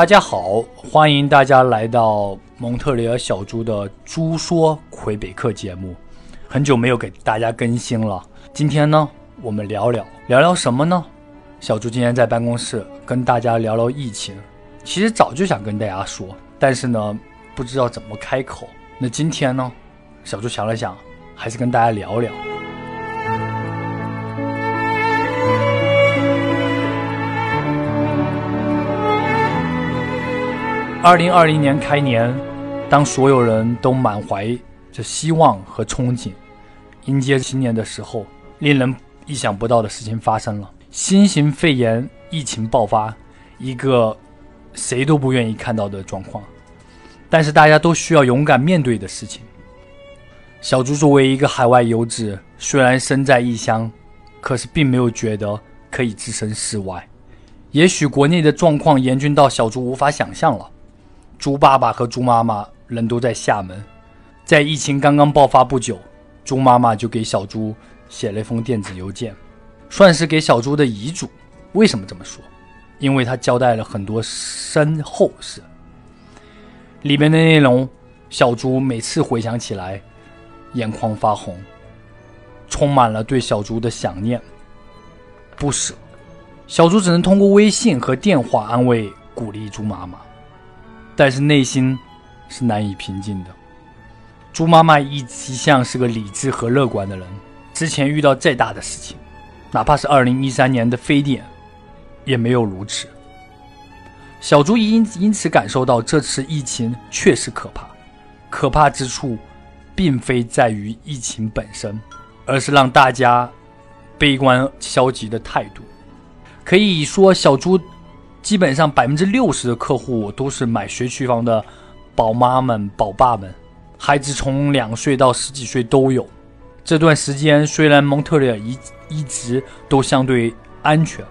大家好，欢迎大家来到蒙特利尔小猪的《猪说魁北克》节目。很久没有给大家更新了，今天呢，我们聊聊聊聊什么呢？小猪今天在办公室跟大家聊聊疫情。其实早就想跟大家说，但是呢，不知道怎么开口。那今天呢，小猪想了想，还是跟大家聊聊。二零二零年开年，当所有人都满怀着希望和憧憬，迎接新年的时候，令人意想不到的事情发生了：新型肺炎疫情爆发，一个谁都不愿意看到的状况，但是大家都需要勇敢面对的事情。小猪作为一个海外游子，虽然身在异乡，可是并没有觉得可以置身事外。也许国内的状况严峻到小猪无法想象了。猪爸爸和猪妈妈人都在厦门，在疫情刚刚爆发不久，猪妈妈就给小猪写了一封电子邮件，算是给小猪的遗嘱。为什么这么说？因为他交代了很多身后事，里面的内容，小猪每次回想起来，眼眶发红，充满了对小猪的想念、不舍。小猪只能通过微信和电话安慰、鼓励猪妈妈。但是内心是难以平静的。猪妈妈一一向是个理智和乐观的人，之前遇到再大的事情，哪怕是二零一三年的非典，也没有如此。小猪因因此感受到这次疫情确实可怕，可怕之处，并非在于疫情本身，而是让大家悲观消极的态度。可以说，小猪。基本上百分之六十的客户都是买学区房的宝妈们、宝爸们，孩子从两岁到十几岁都有。这段时间虽然蒙特利尔一一直都相对安全，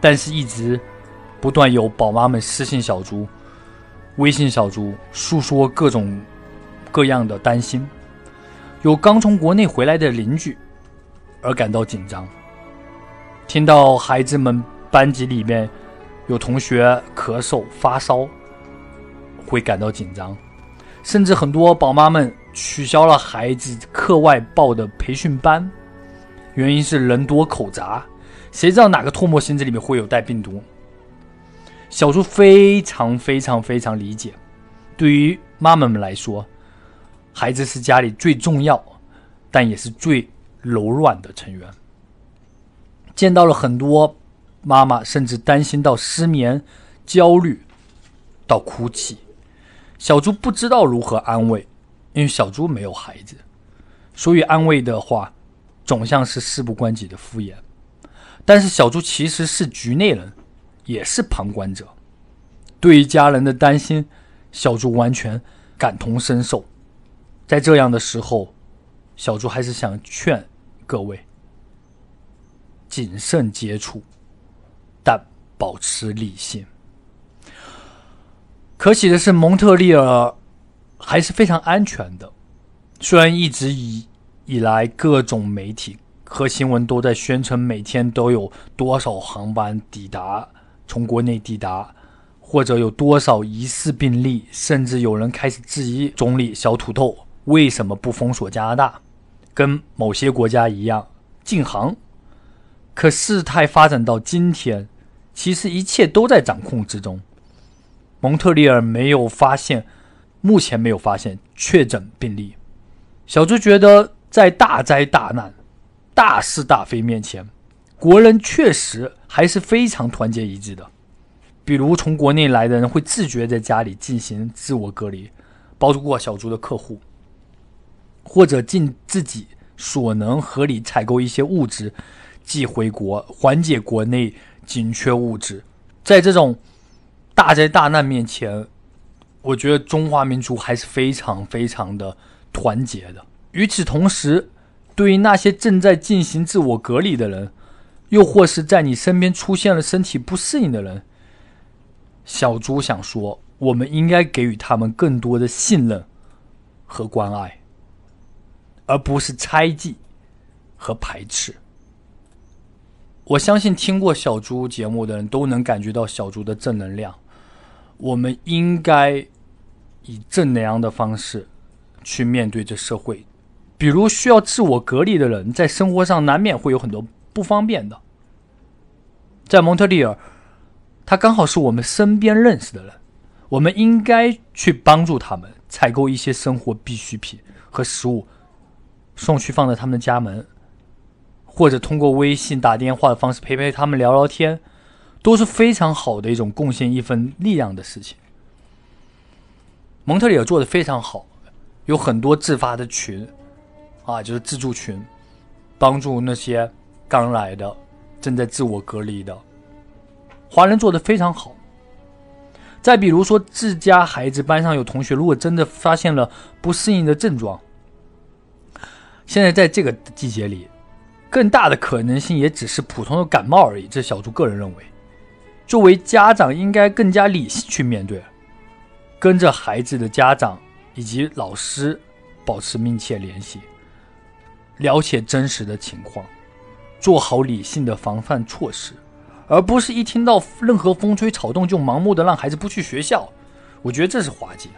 但是一直不断有宝妈们私信小猪、微信小猪，诉说各种各样的担心。有刚从国内回来的邻居而感到紧张，听到孩子们班级里面。有同学咳嗽发烧，会感到紧张，甚至很多宝妈们取消了孩子课外报的培训班，原因是人多口杂，谁知道哪个唾沫星子里面会有带病毒？小猪非常非常非常理解，对于妈妈们来说，孩子是家里最重要，但也是最柔软的成员。见到了很多。妈妈甚至担心到失眠、焦虑，到哭泣。小猪不知道如何安慰，因为小猪没有孩子，所以安慰的话，总像是事不关己的敷衍。但是小猪其实是局内人，也是旁观者，对于家人的担心，小猪完全感同身受。在这样的时候，小猪还是想劝各位谨慎接触。但保持理性。可喜的是，蒙特利尔还是非常安全的。虽然一直以以来各种媒体和新闻都在宣称每天都有多少航班抵达，从国内抵达，或者有多少疑似病例，甚至有人开始质疑总理小土豆为什么不封锁加拿大，跟某些国家一样禁航。可事态发展到今天，其实一切都在掌控之中。蒙特利尔没有发现，目前没有发现确诊病例。小猪觉得，在大灾大难、大是大非面前，国人确实还是非常团结一致的。比如，从国内来的人会自觉在家里进行自我隔离，包括小猪的客户，或者尽自己所能合理采购一些物资。寄回国，缓解国内紧缺物质。在这种大灾大难面前，我觉得中华民族还是非常非常的团结的。与此同时，对于那些正在进行自我隔离的人，又或是在你身边出现了身体不适应的人，小猪想说，我们应该给予他们更多的信任和关爱，而不是猜忌和排斥。我相信听过小猪节目的人都能感觉到小猪的正能量。我们应该以正能量的方式去面对这社会。比如需要自我隔离的人，在生活上难免会有很多不方便的。在蒙特利尔，他刚好是我们身边认识的人，我们应该去帮助他们采购一些生活必需品和食物，送去放在他们的家门，或者通过微信打电话的方式陪陪他们聊聊天，都是非常好的一种贡献一份力量的事情。蒙特利尔做的非常好，有很多自发的群，啊，就是自助群，帮助那些刚来的。正在自我隔离的华人做的非常好。再比如说，自家孩子班上有同学，如果真的发现了不适应的症状，现在在这个季节里，更大的可能性也只是普通的感冒而已。这小猪个人认为，作为家长应该更加理性去面对，跟着孩子的家长以及老师保持密切联系，了解真实的情况。做好理性的防范措施，而不是一听到任何风吹草动就盲目的让孩子不去学校。我觉得这是滑稽的。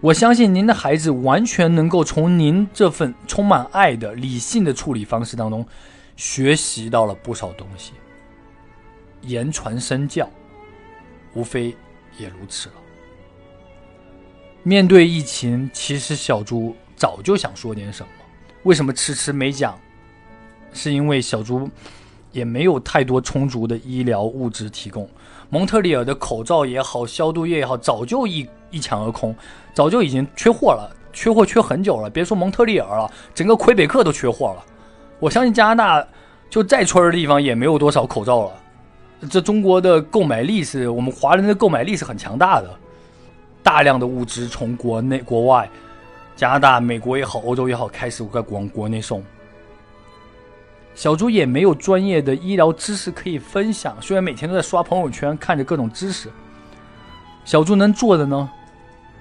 我相信您的孩子完全能够从您这份充满爱的理性的处理方式当中学习到了不少东西。言传身教，无非也如此了。面对疫情，其实小猪早就想说点什么，为什么迟迟没讲？是因为小猪也没有太多充足的医疗物资提供，蒙特利尔的口罩也好，消毒液也好，早就一一抢而空，早就已经缺货了，缺货缺很久了。别说蒙特利尔了，整个魁北克都缺货了。我相信加拿大就再村的地方也没有多少口罩了。这中国的购买力是我们华人的购买力是很强大的，大量的物资从国内、国外，加拿大、美国也好，欧洲也好，开始往国内送。小猪也没有专业的医疗知识可以分享，虽然每天都在刷朋友圈，看着各种知识。小猪能做的呢，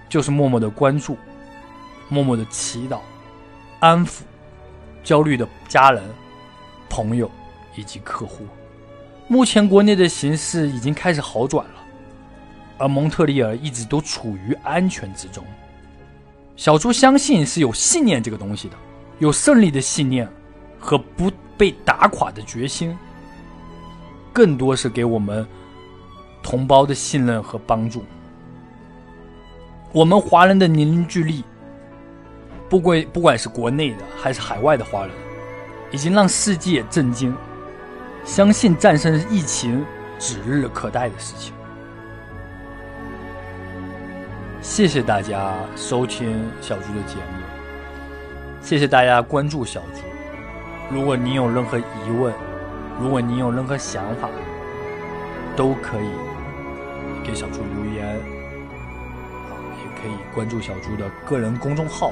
就是默默的关注，默默的祈祷，安抚焦虑的家人、朋友以及客户。目前国内的形势已经开始好转了，而蒙特利尔一直都处于安全之中。小猪相信是有信念这个东西的，有胜利的信念和不。被打垮的决心，更多是给我们同胞的信任和帮助。我们华人的凝聚力，不管不管是国内的还是海外的华人，已经让世界震惊。相信战胜疫情指日可待的事情。谢谢大家收听小猪的节目，谢谢大家关注小猪。如果您有任何疑问，如果您有任何想法，都可以给小猪留言，啊，也可以关注小猪的个人公众号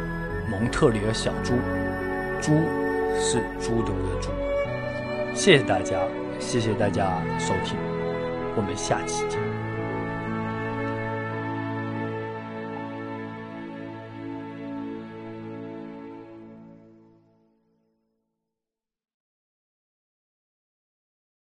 “蒙特利尔小猪”，猪是朱德的猪。谢谢大家，谢谢大家收听，我们下期见。